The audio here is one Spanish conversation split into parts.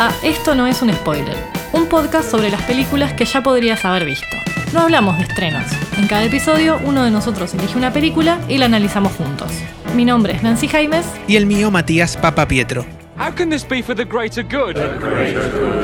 a Esto no es un spoiler, un podcast sobre las películas que ya podrías haber visto. No hablamos de estrenos. En cada episodio, uno de nosotros elige una película y la analizamos juntos. Mi nombre es Nancy Jaimes. Y el mío, Matías Papa Pietro. How can this be for the greater good?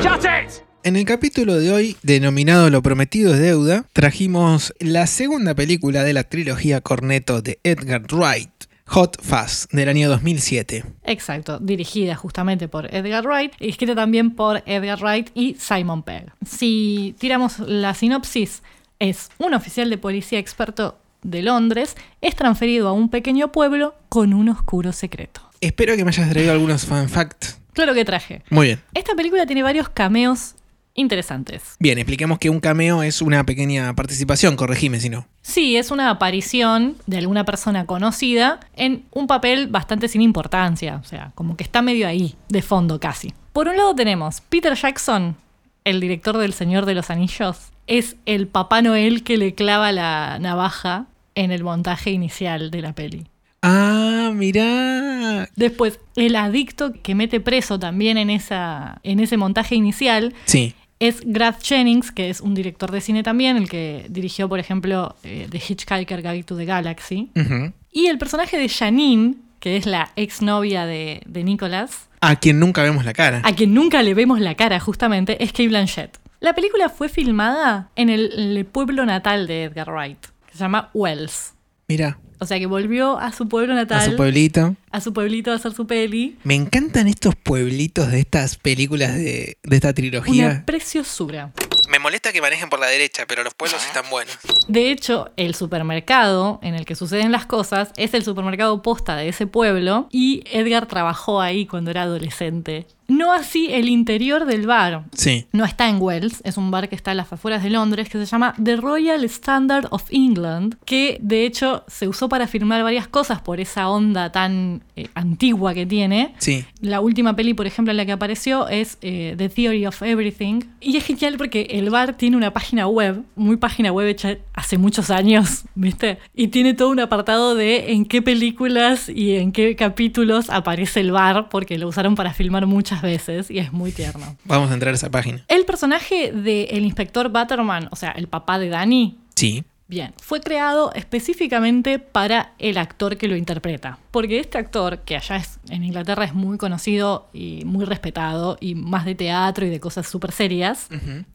Shut it! En el capítulo de hoy, denominado Lo prometido es deuda, trajimos la segunda película de la trilogía Corneto de Edgar Wright, Hot Fuzz, del año 2007. Exacto, dirigida justamente por Edgar Wright y escrita también por Edgar Wright y Simon Pegg. Si tiramos la sinopsis, es un oficial de policía experto de Londres, es transferido a un pequeño pueblo con un oscuro secreto. Espero que me hayas traído algunos fan facts. Claro que traje. Muy bien. Esta película tiene varios cameos interesantes. Bien, expliquemos que un cameo es una pequeña participación, corregime si no. Sí, es una aparición de alguna persona conocida en un papel bastante sin importancia, o sea, como que está medio ahí, de fondo casi. Por un lado tenemos Peter Jackson, el director del Señor de los Anillos, es el Papá Noel que le clava la navaja en el montaje inicial de la peli. Ah, mirá. Después, el adicto que mete preso también en, esa, en ese montaje inicial Sí. Es Garth Jennings, que es un director de cine también, el que dirigió, por ejemplo, eh, The Hitchhiker Guide to the Galaxy. Y el personaje de Janine, que es la exnovia de, de Nicholas, A quien nunca vemos la cara. a quien nunca le vemos la cara justamente, es Kate Blanchett. La película fue filmada en el, el pueblo natal de Edgar Wright, que se llama Wells. Mirá, O sea que volvió a su pueblo natal, a su pueblito. a su pueblito a hacer su peli. Me encantan estos pueblitos de estas películas de, de esta trilogía. Una preciosura. Me molesta que manejen por la derecha, pero los pueblos están buenos. De hecho, el supermercado en el que suceden las cosas es el supermercado posta de ese pueblo y Edgar trabajó ahí cuando era adolescente. No así el interior del bar. Sí. No está en Wells, es un bar que está a las afueras de Londres que se llama The Royal Standard of England, que de hecho se usó para filmar varias cosas por esa onda tan eh, antigua que tiene. Sí. La última peli, por ejemplo, en la que apareció es eh, The Theory of Everything. Y es genial porque el bar tiene una página web, muy página web hecha hace muchos años, ¿viste? Y tiene todo un apartado de en qué películas y en qué capítulos aparece el bar, porque lo usaron para filmar muchas veces y es muy tierno. Vamos a entrar a esa página. El personaje del inspector Butterman, o sea, el papá de Danny, Sí. Bien, fue creado específicamente para el actor que lo interpreta. Porque este actor, que allá es, en Inglaterra es muy conocido y muy respetado, y más de teatro y de cosas súper serias,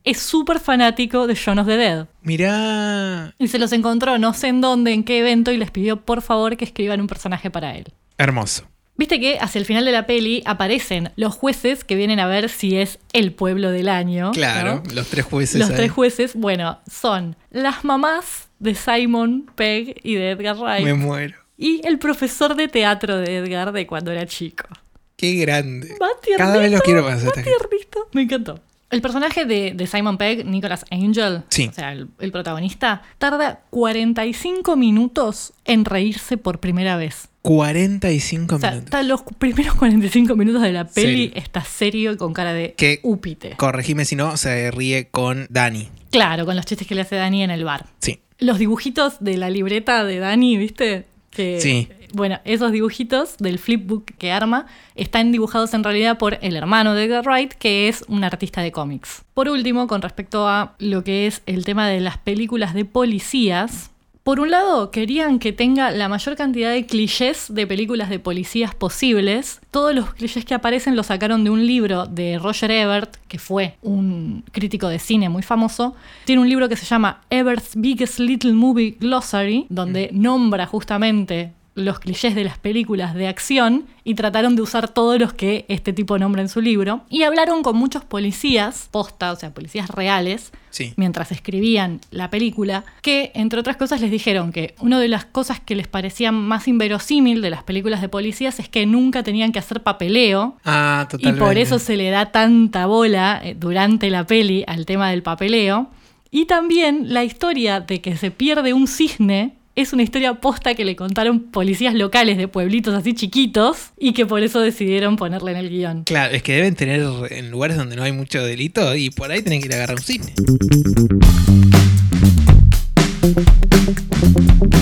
es súper fanático de Shaun of the Dead. Mirá. Y se los encontró no sé en dónde, en qué evento, y les pidió por favor que escriban un personaje para él. Hermoso. Viste que hacia el final de la peli aparecen los jueces que vienen a ver si es el pueblo del año. ¿no? Claro, los tres jueces. Los ahí. tres jueces, bueno, son las mamás de Simon Pegg y de Edgar Wright Me muero. y el profesor de teatro de Edgar de cuando era chico. Qué grande. Tiernito, Cada vez los quiero más. tiernito. Me encantó. El personaje de, de Simon Pegg, Nicholas Angel, Sí. o sea, el, el protagonista, tarda 45 minutos en reírse por primera vez. 45 O sea, minutos. hasta los primeros 45 minutos de la peli Serio. está serio y con cara de ¿Qué? úpite. Corregime si no, se ríe con Dani. Claro, con los chistes que le hace Dani en el bar. Sí. los dibujitos de la libreta de Dani, ¿viste? Que, Sí. Bueno, esos dibujitos del flipbook que arma están dibujados en realidad por el hermano de Edgar Wright, que es un artista de cómics. Por último, con respecto a lo que es el tema de las películas de policías, por un lado, querían que tenga la mayor cantidad de clichés de películas de policías posibles. Todos los clichés que aparecen los sacaron de un libro de Roger Ebert, que fue un crítico de cine muy famoso. Tiene un libro que se llama Ebert's Biggest Little Movie Glossary, donde nombra justamente los clichés de las películas de acción y trataron de usar todos los que este tipo nombra en su libro. Y hablaron con muchos policías, posta, o sea, policías reales, Sí. mientras escribían la película, que entre otras cosas les dijeron que una de las cosas que les parecía más inverosímil de las películas de policías es que nunca tenían que hacer papeleo. Ah, Y totalmente. por eso se le da tanta bola eh, durante la peli al tema del papeleo. Y también la historia de que se pierde un cisne es una historia posta que le contaron policías locales de pueblitos así chiquitos y que por eso decidieron ponerla en el guion. Claro, es que deben tener en lugares donde no hay mucho delito y por ahí tienen que ir a agarrar un cine.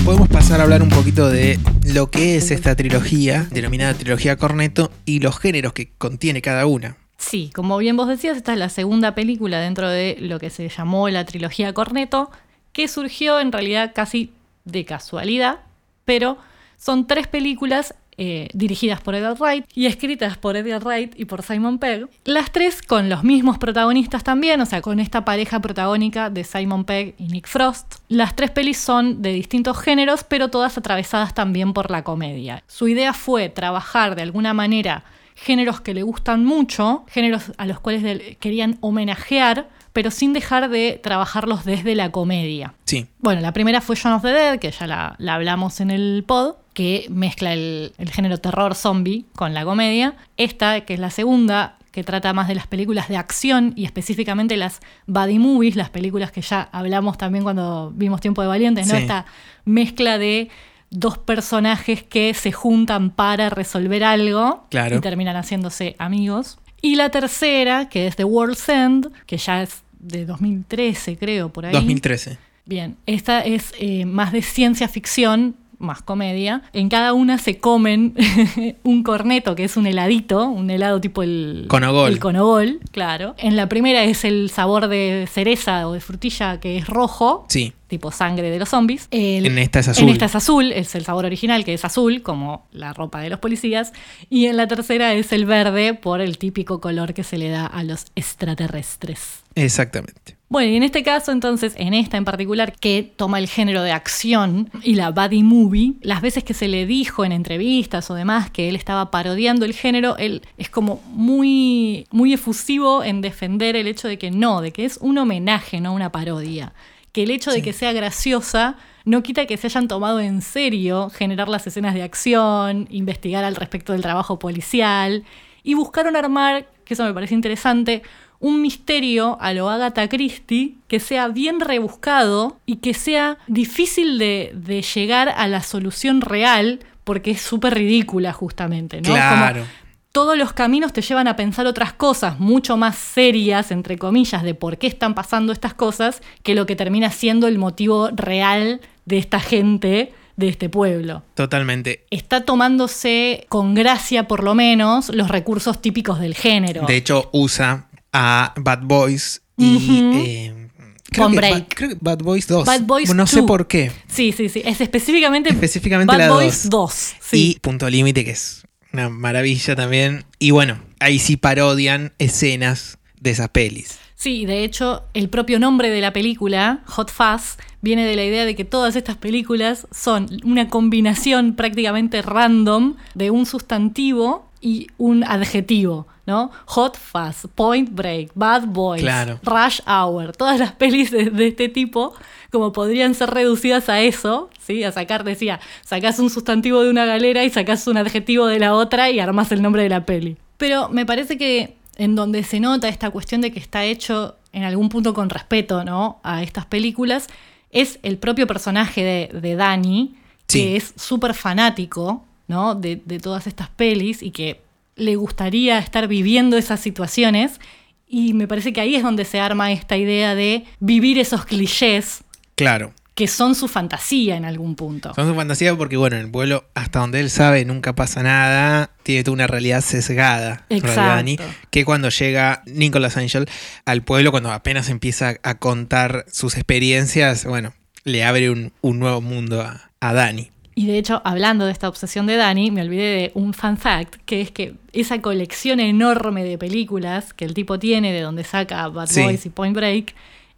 Podemos pasar a hablar un poquito de lo que es esta trilogía, denominada trilogía Corneto, y los géneros que contiene cada una. Sí, como bien vos decías, esta es la segunda película dentro de lo que se llamó la trilogía Corneto, que surgió en realidad casi de casualidad, pero son tres películas eh, dirigidas por Edgar Wright y escritas por Edgar Wright y por Simon Pegg. Las tres con los mismos protagonistas también, o sea, con esta pareja protagónica de Simon Pegg y Nick Frost. Las tres pelis son de distintos géneros, pero todas atravesadas también por la comedia. Su idea fue trabajar de alguna manera géneros que le gustan mucho, géneros a los cuales querían homenajear, pero sin dejar de trabajarlos desde la comedia. Sí, Bueno, la primera fue Shaun of the Dead, que ya la, la hablamos en el pod, que mezcla el, el género terror zombie con la comedia. Esta, que es la segunda, que trata más de las películas de acción y específicamente las buddy movies, las películas que ya hablamos también cuando vimos Tiempo de Valientes, ¿no? Sí. Esta mezcla de dos personajes que se juntan para resolver algo Claro. y terminan haciéndose amigos. Y la tercera, que es The World's End, que ya es de 2013, creo, por ahí. 2013. Bien, esta es eh, más de ciencia ficción, más comedia. En cada una se comen un corneto, que es un heladito, un helado tipo el Conogol. El conogol, claro. En la primera es el sabor de cereza o de frutilla, que es rojo, Sí, tipo sangre de los zombies. El- En esta es azul. En esta es azul, es el sabor original, que es azul, como la ropa de los policías. Y en la tercera es el verde, por el típico color que se le da a los extraterrestres. exactamente. Bueno, y en este caso, entonces, en esta en particular, que toma el género de acción y la buddy movie, las veces que se le dijo en entrevistas o demás que él estaba parodiando el género, él es como muy, muy efusivo en defender el hecho de que no, de que es un homenaje, no una parodia. Que el hecho de que sea graciosa no quita que se hayan tomado en serio generar las escenas de acción, investigar al respecto del trabajo policial y buscaron armar, que eso me parece interesante, un misterio a lo Agatha Christie que sea bien rebuscado y que sea difícil de, de llegar a la solución real porque es súper ridícula justamente, ¿no? Claro. Como todos los caminos te llevan a pensar otras cosas mucho más serias, entre comillas, de por qué están pasando estas cosas, que lo que termina siendo el motivo real de esta gente de este pueblo Totalmente. está tomándose con gracia por lo menos los recursos típicos del género. De hecho, usa a Bad Boys y. Eh, creo, que Break. Bad, creo que Bad Boys 2. Bad Boys no sé 2. por qué. Sí, sí, sí. Es específicamente, Específicamente Bad la Boys 2. 2. Sí. Y Punto Límite, que es una maravilla también. Y bueno, ahí sí parodian escenas de esas pelis. Sí, de hecho, el propio nombre de la película, Hot Fuzz, viene de la idea de que todas estas películas son una combinación prácticamente random de un sustantivo y un adjetivo, ¿no? Hot Fuzz, Point Break, Bad Boys, Claro. Rush Hour, todas las pelis de, de este tipo, como podrían ser reducidas a eso, ¿sí? A sacar, decía, sacás un sustantivo de una galera y sacás un adjetivo de la otra y armás el nombre de la peli. Pero me parece que en donde se nota esta cuestión de que está hecho en algún punto con respeto, ¿no? A estas películas, es el propio personaje de, de Danny, Sí. que es súper fanático, ¿no? De, de todas estas pelis y que le gustaría estar viviendo esas situaciones. Y me parece que ahí es donde se arma esta idea de vivir esos clichés Claro. que son su fantasía en algún punto. Son su fantasía porque, bueno, en el vuelo, hasta donde él sabe, nunca pasa nada. Tiene toda una realidad sesgada. realidad, Dani, Exacto. que cuando llega Nicholas Angel al pueblo, cuando apenas empieza a contar sus experiencias, bueno, le abre un, un nuevo mundo a, a Dani. Y de hecho, hablando de esta obsesión de Danny, me olvidé de un fun fact, que es que esa colección enorme de películas que el tipo tiene, de donde saca Bad Sí. Boys y Point Break,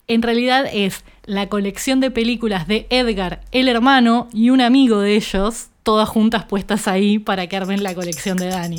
en realidad es la colección de películas de Edgar, el hermano, y un amigo de ellos, todas juntas puestas ahí para que armen la colección de Danny.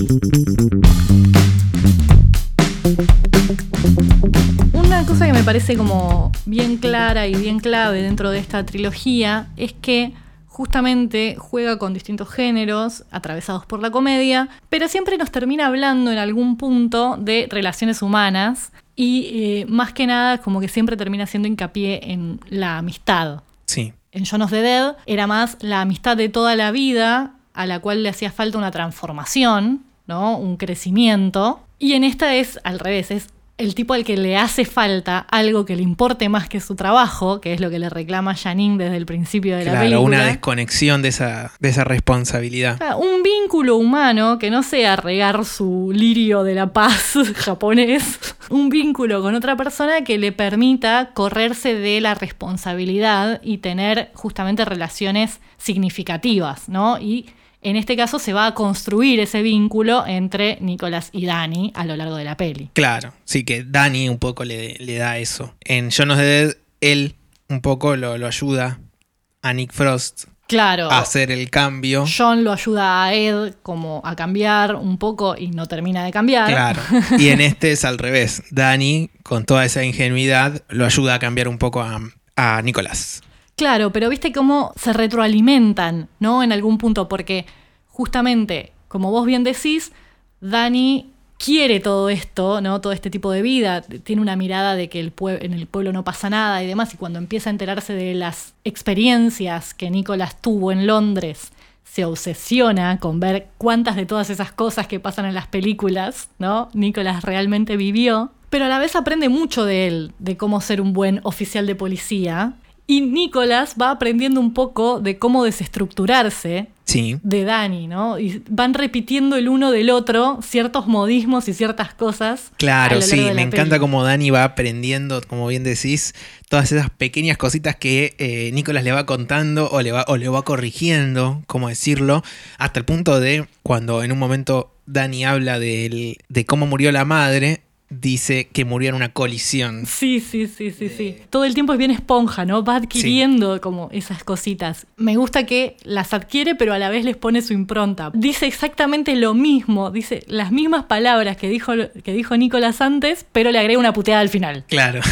Una cosa que me parece como bien clara y bien clave dentro de esta trilogía es que justamente juega con distintos géneros atravesados por la comedia, pero siempre nos termina hablando en algún punto de relaciones humanas y eh, más que nada como que siempre termina haciendo hincapié en la amistad. Sí. En John of the Dead era más la amistad de toda la vida a la cual le hacía falta una transformación, ¿no? Un crecimiento. Y en esta es al revés, es el tipo al que le hace falta algo que le importe más que su trabajo, que es lo que le reclama Janine desde el principio de la Claro, película. una desconexión de esa, de esa responsabilidad. Un vínculo humano que no sea regar su lirio de la paz japonés, un vínculo con otra persona que le permita correrse de la responsabilidad y tener justamente relaciones significativas, ¿no? Y en este caso se va a construir ese vínculo entre Nicolás y Dani a lo largo de la peli. Claro, sí que Danny un poco le, le da eso. En John of the Dead, él un poco lo, lo ayuda a Nick Frost Claro. a hacer el cambio. John lo ayuda a Ed como a cambiar un poco y no termina de cambiar. Claro. Y en este es al revés. Danny, con toda esa ingenuidad, lo ayuda a cambiar un poco a, a Nicolás. Claro, pero viste cómo se retroalimentan, ¿no? En algún punto, porque justamente, como vos bien decís, Dani quiere todo esto, ¿no? Todo este tipo de vida, tiene una mirada de que el en el pueblo no pasa nada y demás, y cuando empieza a enterarse de las experiencias que Nicolás tuvo en Londres, se obsesiona con ver cuántas de todas esas cosas que pasan en las películas, ¿no? Nicolás realmente vivió, pero a la vez aprende mucho de él, de cómo ser un buen oficial de policía, y Nicolás va aprendiendo un poco de cómo desestructurarse Sí. de Dani, ¿no? Y van repitiendo el uno del otro ciertos modismos y ciertas cosas. Claro, sí, me encanta cómo Dani va aprendiendo, como bien decís, todas esas pequeñas cositas que eh, Nicolás le va contando o le va, o le va corrigiendo, cómo decirlo, hasta el punto de cuando en un momento Dani habla de cómo murió la madre, dice que murió en una colisión. Sí, sí, sí, sí, sí. Todo el tiempo es bien esponja, ¿no? Va adquiriendo como esas cositas. Me gusta que las adquiere, pero a la vez les pone su impronta. Dice exactamente lo mismo, dice las mismas palabras que dijo, que dijo Nicolás antes, pero le agrega una puteada al final. Claro.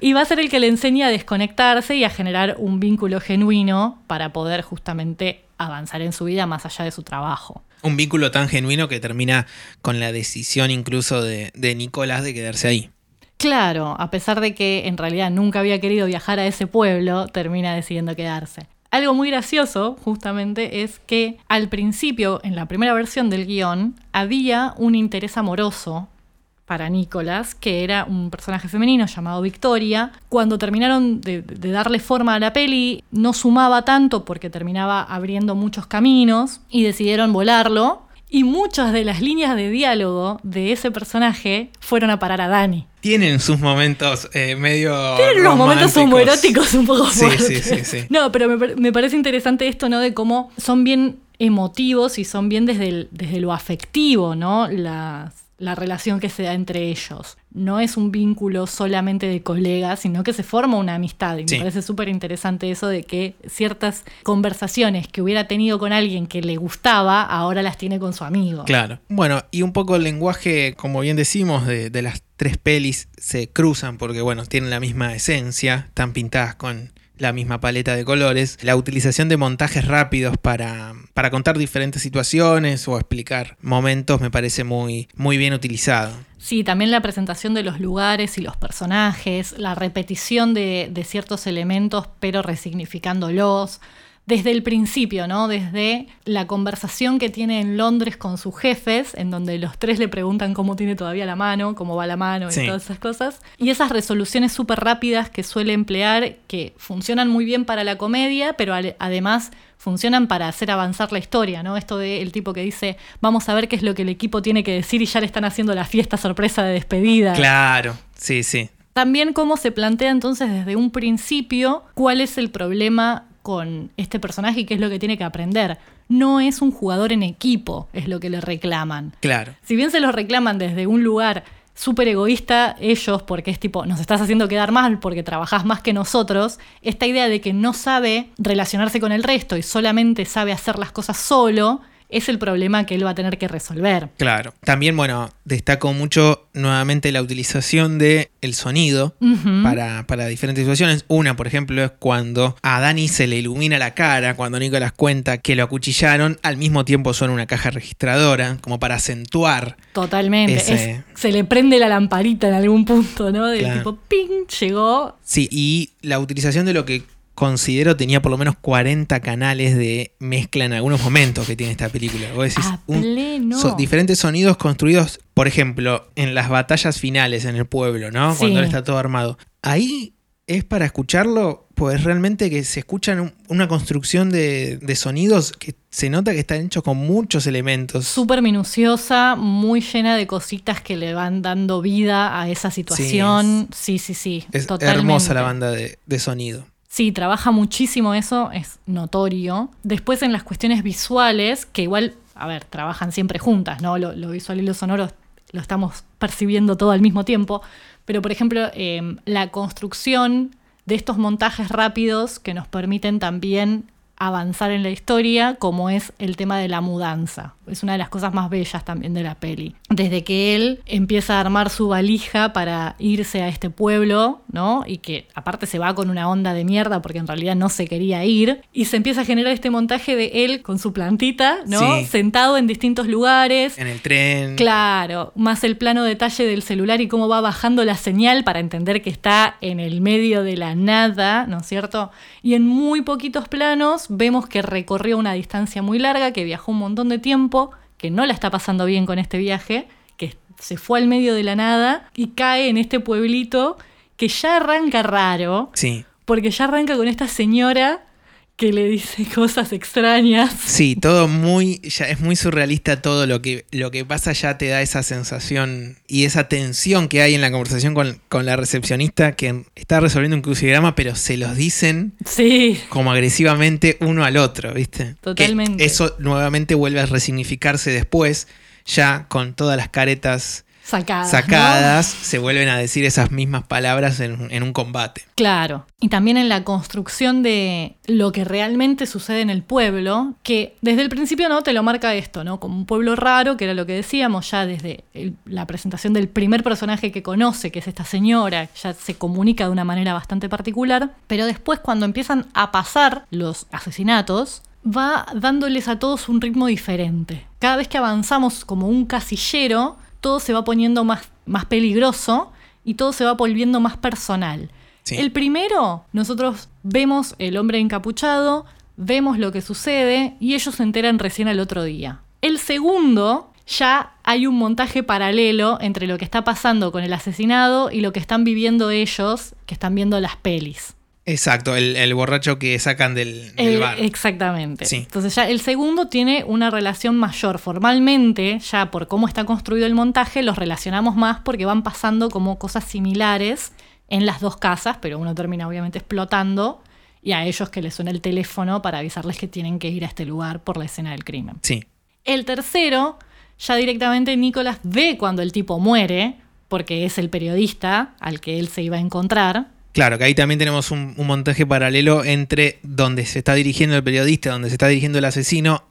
Y va a ser el que le enseña a desconectarse y a generar un vínculo genuino para poder justamente avanzar en su vida más allá de su trabajo. un vínculo tan genuino que termina con la decisión incluso de, de Nicolás de quedarse ahí. Claro, a pesar de que en realidad nunca había querido viajar a ese pueblo, termina decidiendo quedarse. Algo muy gracioso, justamente, es que al principio, en la primera versión del guion, había un interés amoroso para Nicolás, que era un personaje femenino llamado Victoria. Cuando terminaron de, de darle forma a la peli, no sumaba tanto porque terminaba abriendo muchos caminos y decidieron volarlo. Y muchas de las líneas de diálogo de ese personaje fueron a parar a Dani. Tienen sus momentos eh, medio. Tienen unos momentos homoeróticos un poco Sí, fuertes. sí, sí, sí. No, pero me, me parece interesante esto, ¿no? De cómo son bien emotivos y son bien desde, el- desde lo afectivo, ¿no? Las- la relación que se da entre ellos. No es un vínculo solamente de colegas, sino que se forma una amistad. Y Sí. me parece súper interesante eso de que ciertas conversaciones que hubiera tenido con alguien que le gustaba, ahora las tiene con su amigo. Claro. Bueno, y un poco el lenguaje, como bien decimos, de, de las tres pelis se cruzan porque, bueno, tienen la misma esencia, están pintadas con la misma paleta de colores. La utilización de montajes rápidos para, para contar diferentes situaciones o explicar momentos me parece muy, muy bien utilizado. Sí, también la presentación de los lugares y los personajes, la repetición de, de ciertos elementos, pero resignificándolos. Desde el principio, ¿no? Desde la conversación que tiene en Londres con sus jefes, en donde los tres le preguntan cómo tiene todavía la mano, cómo va la mano y todas esas cosas. Y esas resoluciones súper rápidas que suele emplear, que funcionan muy bien para la comedia, pero además funcionan para hacer avanzar la historia, ¿no? Esto del tipo que dice, vamos a ver qué es lo que el equipo tiene que decir y ya le están haciendo la fiesta sorpresa de despedida. Claro, sí, sí. También cómo se plantea entonces desde un principio cuál es el problema con este personaje y qué es lo que tiene que aprender. No es un jugador en equipo, es lo que le reclaman. Claro. Si bien se los reclaman desde un lugar súper egoísta ellos, porque es tipo, nos estás haciendo quedar mal porque trabajás más que nosotros, esta idea de que no sabe relacionarse con el resto y solamente sabe hacer las cosas solo, es el problema que él va a tener que resolver. Claro. También, bueno, destaco mucho nuevamente la utilización de el sonido para, para diferentes situaciones. Una, por ejemplo, es cuando a Dani se le ilumina la cara, cuando Nicolás cuenta que lo acuchillaron, al mismo tiempo suena una caja registradora, como para acentuar. Totalmente. Ese- Es- se le prende la lamparita en algún punto, ¿no? Del Claro. tipo, ping, llegó. Sí, y la utilización de lo que considero tenía por lo menos 40 canales de mezcla en algunos momentos que tiene esta película. Vos decís, A un- so- diferentes sonidos construidos, por ejemplo, en las batallas finales en el pueblo, ¿no? Sí. Cuando él está todo armado. Ahí es para escucharlo, pues realmente que se escuchan un- una construcción de, de sonidos que se nota que están hechos con muchos elementos. Súper minuciosa, muy llena de cositas que le van dando vida a esa situación. Sí, sí, sí. Es totalmente. hermosa la banda de, de sonido. Sí, trabaja muchísimo eso, es notorio. Después en las cuestiones visuales, que igual, a ver, trabajan siempre juntas, ¿no? Lo, lo visual y lo sonoro lo estamos percibiendo todo al mismo tiempo. Pero, por ejemplo, eh, la construcción de estos montajes rápidos que nos permiten también avanzar en la historia, como es el tema de la mudanza. Es una de las cosas más bellas también de la peli. Desde que él empieza a armar su valija para irse a este pueblo, ¿no? Y que aparte se va con una onda de mierda porque en realidad no se quería ir. Y se empieza a generar este montaje de él con su plantita, ¿no? Sí. Sentado en distintos lugares. En el tren. Claro, más el plano detalle del celular y cómo va bajando la señal para entender que está en el medio de la nada, ¿no es cierto? Y en muy poquitos planos vemos que recorrió una distancia muy larga, que viajó un montón de tiempo, que no la está pasando bien con este viaje, que se fue al medio de la nada y cae en este pueblito que ya arranca raro, Sí. porque ya arranca con esta señora que le dice cosas extrañas. Sí, todo muy, ya es muy surrealista todo lo que, lo que pasa ya te da esa sensación y esa tensión que hay en la conversación con, con la recepcionista que está resolviendo un crucigrama, pero se los dicen Sí, como agresivamente uno al otro, ¿viste? Totalmente. Que eso nuevamente vuelve a resignificarse después, ya con todas las caretas sacadas. ¿no? sacadas, se vuelven a decir esas mismas palabras en, en un combate. Claro. Y también en la construcción de lo que realmente sucede en el pueblo, que desde el principio no te lo marca esto, ¿no? Como un pueblo raro, que era lo que decíamos ya desde el- la presentación del primer personaje que conoce, que es esta señora, ya se comunica de una manera bastante particular, pero después cuando empiezan a pasar los asesinatos, va dándoles a todos un ritmo diferente. Cada vez que avanzamos como un casillero, todo se va poniendo más, más peligroso y todo se va volviendo más personal. Sí. El primero, nosotros vemos el hombre encapuchado, vemos lo que sucede y ellos se enteran recién al otro día. El segundo, ya hay un montaje paralelo entre lo que está pasando con el asesinado y lo que están viviendo ellos, que están viendo las pelis. Exacto, el, el borracho que sacan del, del El- bar. Exactamente. Sí. Entonces ya el segundo tiene una relación mayor. Formalmente, ya por cómo está construido el montaje, los relacionamos más porque van pasando como cosas similares en las dos casas, pero uno termina obviamente explotando y a ellos que les suena el teléfono para avisarles que tienen que ir a este lugar por la escena del crimen. Sí, El tercero, ya directamente Nicolás ve cuando el tipo muere, porque es el periodista al que él se iba a encontrar. Claro, que ahí también tenemos un, un montaje paralelo entre donde se está dirigiendo el periodista, donde se está dirigiendo el asesino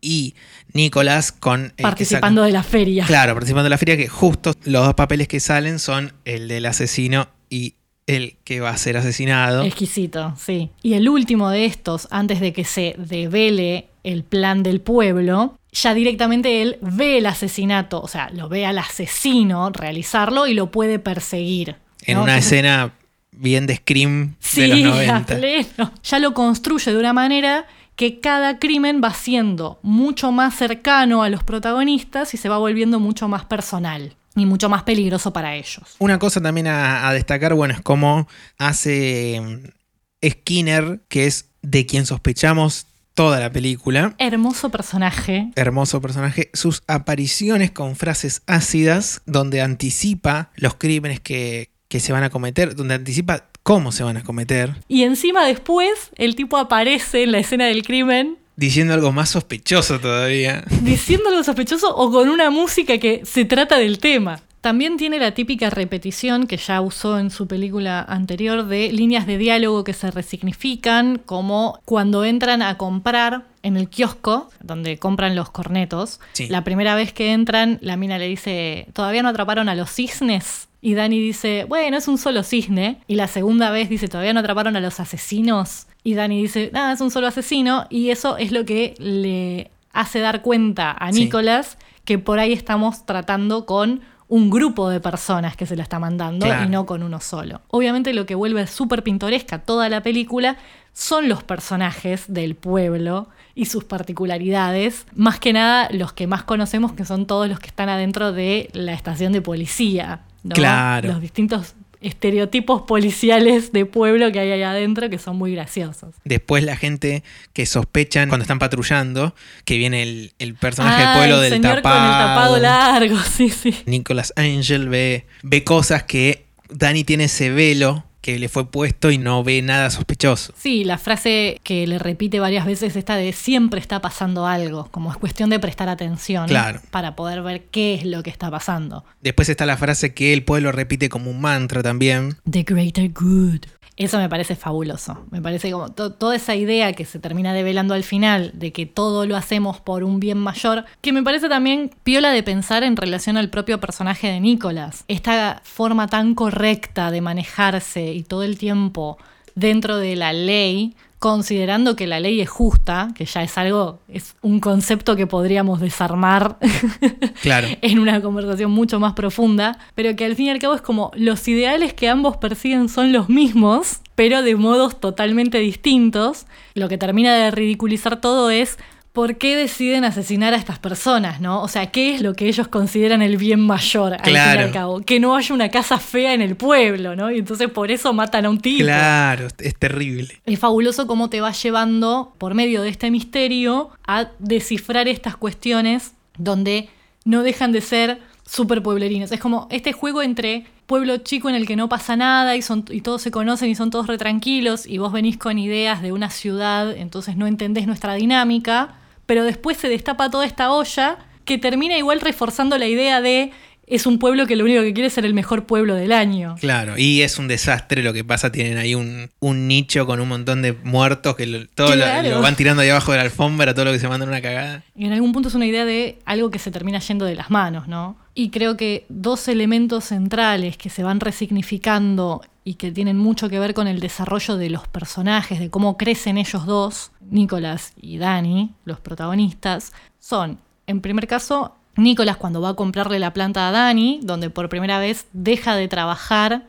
y Nicolás con... el participando de la feria. Claro, participando de la feria, que justo los dos papeles que salen son el del asesino y el que va a ser asesinado. Exquisito, sí. Y el último de estos, antes de que se devele el plan del pueblo, ya directamente él ve el asesinato, o sea, lo ve al asesino realizarlo y lo puede perseguir. en ¿no? una escena bien de Scream Sí, de los a 90. pleno. Ya lo construye de una manera que cada crimen va siendo mucho más cercano a los protagonistas y se va volviendo mucho más personal y mucho más peligroso para ellos. Una cosa también a, a destacar, bueno, es cómo hace mm, Skinner, que es de quien sospechamos toda la película. Hermoso personaje. Hermoso personaje. Sus apariciones con frases ácidas, donde anticipa los crímenes que, que se van a cometer, donde anticipa cómo se van a cometer, Y encima después el tipo aparece en la escena del crimen diciendo algo más sospechoso todavía. diciendo algo sospechoso o con una música que se trata del tema. También tiene la típica repetición que ya usó en su película anterior de líneas de diálogo que se resignifican, como cuando entran a comprar en el kiosco, donde compran los cornetos. Sí. La primera vez que entran, la mina le dice, ¿todavía no atraparon a los cisnes? Y Dani dice, bueno, es un solo cisne. Y la segunda vez dice, ¿todavía no atraparon a los asesinos? Y Dani dice, ah, es un solo asesino. Y eso es lo que le hace dar cuenta a Sí. Nicolás que por ahí estamos tratando con un grupo de personas que se la está mandando Claro. y no con uno solo. Obviamente lo que vuelve súper pintoresca toda la película son los personajes del pueblo y sus particularidades, más que nada los que más conocemos que son todos los que están adentro de la estación de policía, ¿no? Claro. Los distintos estereotipos policiales de pueblo que hay ahí adentro que son muy graciosos. Después la gente que sospechan cuando están patrullando que viene el, el personaje Ah, del pueblo el del señor tapado. con el tapado largo, sí, sí. Nicholas Angel ve, ve cosas que Danny tiene ese velo que le fue puesto y no ve nada sospechoso. Sí, la frase que le repite varias veces esta de siempre está pasando algo, como es cuestión de prestar atención Claro. para poder ver qué es lo que está pasando. Después está la frase que el pueblo repite como un mantra también. The greater good. Eso me parece fabuloso. Me parece como to- toda esa idea que se termina develando al final de que todo lo hacemos por un bien mayor, que me parece también piola de pensar en relación al propio personaje de Nicholas. Esta forma tan correcta de manejarse y todo el tiempo dentro de la ley, considerando que la ley es justa, que ya es algo, es un concepto que podríamos desarmar Claro. en una conversación mucho más profunda, pero que al fin y al cabo es como los ideales que ambos persiguen son los mismos, pero de modos totalmente distintos. Lo que termina de ridiculizar todo es por qué deciden asesinar a estas personas, ¿no? O sea, ¿qué es lo que ellos consideran el bien mayor al fin y al cabo? Que no haya una casa fea en el pueblo, ¿no? Y entonces por eso matan a un tipo. Claro, es terrible. Es fabuloso cómo te va llevando, por medio de este misterio, a descifrar estas cuestiones donde no dejan de ser súper pueblerinos. Es como este juego entre pueblo chico en el que no pasa nada y, son, y todos se conocen y son todos retranquilos y vos venís con ideas de una ciudad, entonces no entendés nuestra dinámica, pero después se destapa toda esta olla que termina igual reforzando la idea de es un pueblo que lo único que quiere es ser el mejor pueblo del año. Claro, y es un desastre lo que pasa. Tienen ahí un, un nicho con un montón de muertos que lo, todo lo- Claro. lo, van tirando ahí abajo de la alfombra, todo lo que se mandan una cagada. Y en algún punto es una idea de algo que se termina yendo de las manos, ¿no? Y creo que dos elementos centrales que se van resignificando y que tienen mucho que ver con el desarrollo de los personajes, de cómo crecen ellos dos, Nicolás y Dani, los protagonistas, son, en primer caso, Nicolás cuando va a comprarle la planta a Dani, donde por primera vez deja de trabajar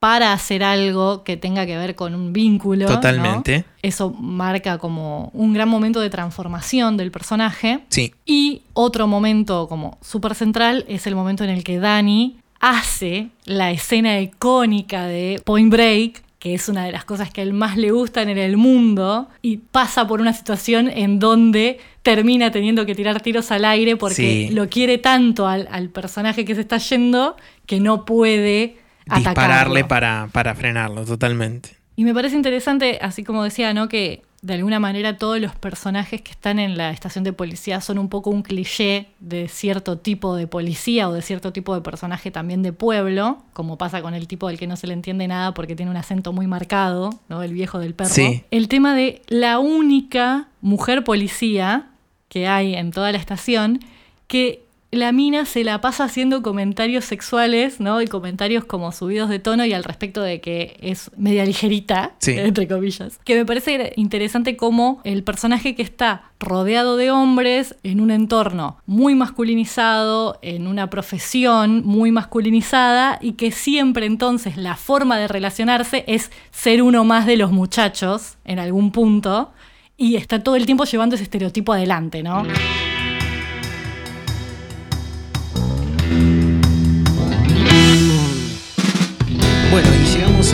para hacer algo que tenga que ver con un vínculo. ¿no? Totalmente. Eso marca como un gran momento de transformación del personaje. Sí, Y otro momento como súper central es el momento en el que Dani hace la escena icónica de Point Break, que es una de las cosas que a él más le gustan en el mundo, y pasa por una situación en donde termina teniendo que tirar tiros al aire porque Sí. lo quiere tanto al, al personaje que se está yendo que no puede dispararle para, para frenarlo, totalmente. Y me parece interesante, así como decía, ¿no? Que de alguna manera todos los personajes que están en la estación de policía son un poco un cliché de cierto tipo de policía o de cierto tipo de personaje también de pueblo, como pasa con el tipo del que no se le entiende nada porque tiene un acento muy marcado, ¿no? El viejo del perro. Sí. El tema de la única mujer policía que hay en toda la estación que la mina se la pasa haciendo comentarios sexuales, ¿no? Y comentarios como subidos de tono y al respecto de que es media ligerita, Sí. entre comillas. Que me parece interesante cómo el personaje que está rodeado de hombres en un entorno muy masculinizado, en una profesión muy masculinizada y que siempre entonces la forma de relacionarse es ser uno más de los muchachos en algún punto y está todo el tiempo llevando ese estereotipo adelante, ¿no?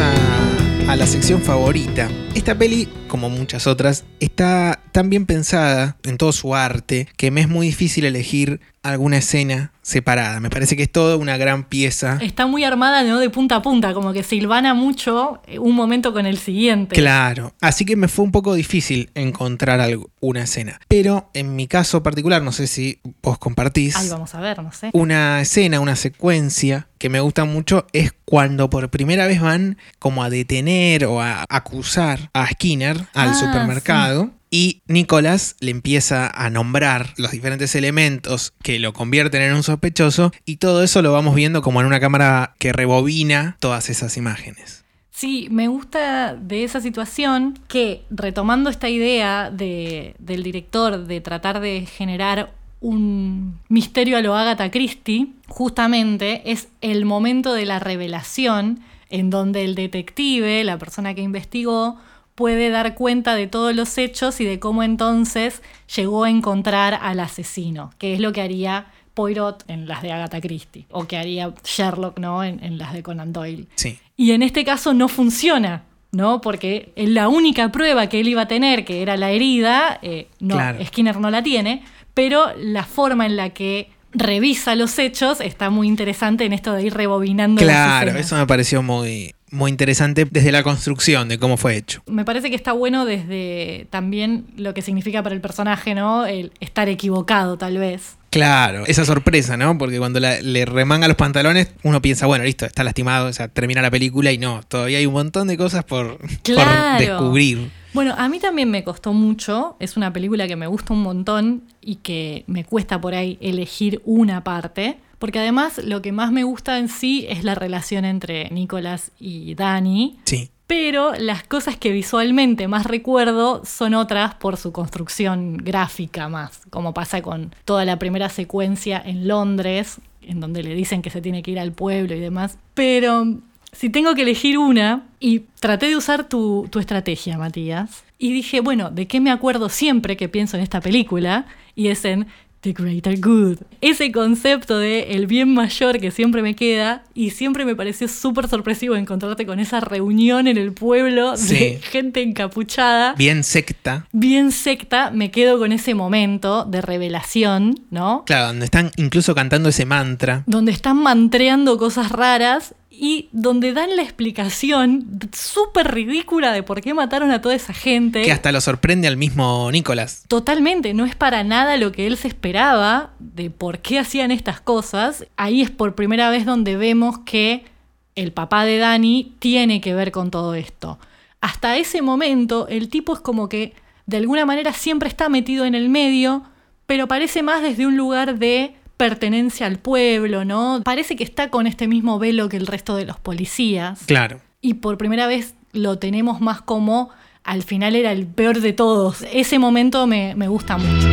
A, la sección favorita. Esta peli, como muchas otras, está tan bien pensada en todo su arte que me es muy difícil elegir alguna escena separada. Me parece que es toda una gran pieza. Está muy armada, ¿no? De punta a punta, como que silvana mucho eh, un momento con el siguiente. Claro, así que me fue un poco difícil encontrar algo- una escena. Pero en mi caso particular, no sé si vos compartís, Ahí vamos a ver, no sé. una escena, una secuencia que me gusta mucho es cuando por primera vez van como a detener o a acusar a Skinner al Ah, supermercado. Y Nicolás le empieza a nombrar los diferentes elementos que lo convierten en un sospechoso y todo eso lo vamos viendo como en una cámara que rebobina todas esas imágenes. Sí, me gusta de esa situación que, retomando esta idea de- del director de tratar de generar un misterio a lo Agatha Christie, justamente es el momento de la revelación en donde el detective, la persona que investigó, puede dar cuenta de todos los hechos y de cómo entonces llegó a encontrar al asesino, que es lo que haría Poirot en las de Agatha Christie, o que haría Sherlock ¿no? en, las de Conan Doyle. Sí. Y en este caso no funciona, ¿no? Porque la única prueba que él iba a tener, que era la herida, eh, no, Skinner no la tiene, pero la forma en la que revisa los hechos está muy interesante en esto de ir rebobinando. Claro, eso me pareció muy, muy interesante desde la construcción de cómo fue hecho. Me parece que está bueno desde también lo que significa para el personaje, ¿no? El estar equivocado tal vez. Claro, esa sorpresa, ¿no? Porque cuando le remanga los pantalones, uno piensa, bueno, listo, está lastimado, o sea, termina la película y no, todavía hay un montón de cosas por, por descubrir. Bueno, a mí también me costó mucho, es una película que me gusta un montón y que me cuesta por ahí elegir una parte. Porque además lo que más me gusta en sí es la relación entre Nicolás y Dani. Sí. Pero las cosas que visualmente más recuerdo son otras por su construcción gráfica más, como pasa con toda la primera secuencia en Londres, en donde le dicen que se tiene que ir al pueblo y demás. Pero si tengo que elegir una, y traté de usar tu, tu estrategia, Matías, y dije, bueno, ¿de qué me acuerdo siempre que pienso en esta película? Y es en The Greater Good. Ese concepto de el bien mayor que siempre me queda y siempre me pareció súper sorpresivo encontrarte con esa reunión en el pueblo de gente encapuchada. Bien secta. Bien secta, me quedo con ese momento de revelación, ¿no? Claro, donde están incluso cantando ese mantra. Donde están mantreando cosas raras y donde dan la explicación súper ridícula de por qué mataron a toda esa gente. Que hasta lo sorprende al mismo Nicolás. Totalmente, no es para nada lo que él se esperaba de por qué hacían estas cosas. Ahí es por primera vez donde vemos que el papá de Dani tiene que ver con todo esto. Hasta ese momento el tipo es como que de alguna manera siempre está metido en el medio, pero parece más desde un lugar de pertenencia al pueblo, ¿no? Parece que está con este mismo velo que el resto de los policías. Claro. Y por primera vez lo tenemos más como al final era el peor de todos. Ese momento me, me gusta mucho.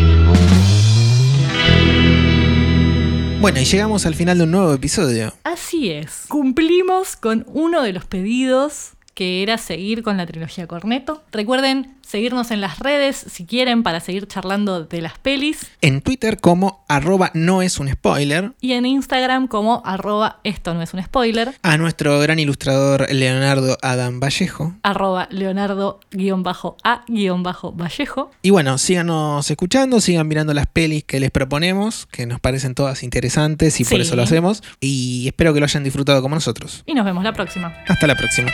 Bueno, y llegamos al final de un nuevo episodio. Así es. Cumplimos con uno de los pedidos que era seguir con la trilogía Corneto. Recuerden seguirnos en las redes si quieren para seguir charlando de las pelis. En Twitter como arroba no es un spoiler. Y en Instagram como arroba esto no es un spoiler. A nuestro gran ilustrador Leonardo Adam Vallejo. Arroba Leonardo-A-Vallejo. Y bueno, síganos escuchando, sigan mirando las pelis que les proponemos, que nos parecen todas interesantes y por eso lo hacemos. Y espero que lo hayan disfrutado como nosotros. Y nos vemos la próxima. Hasta la próxima.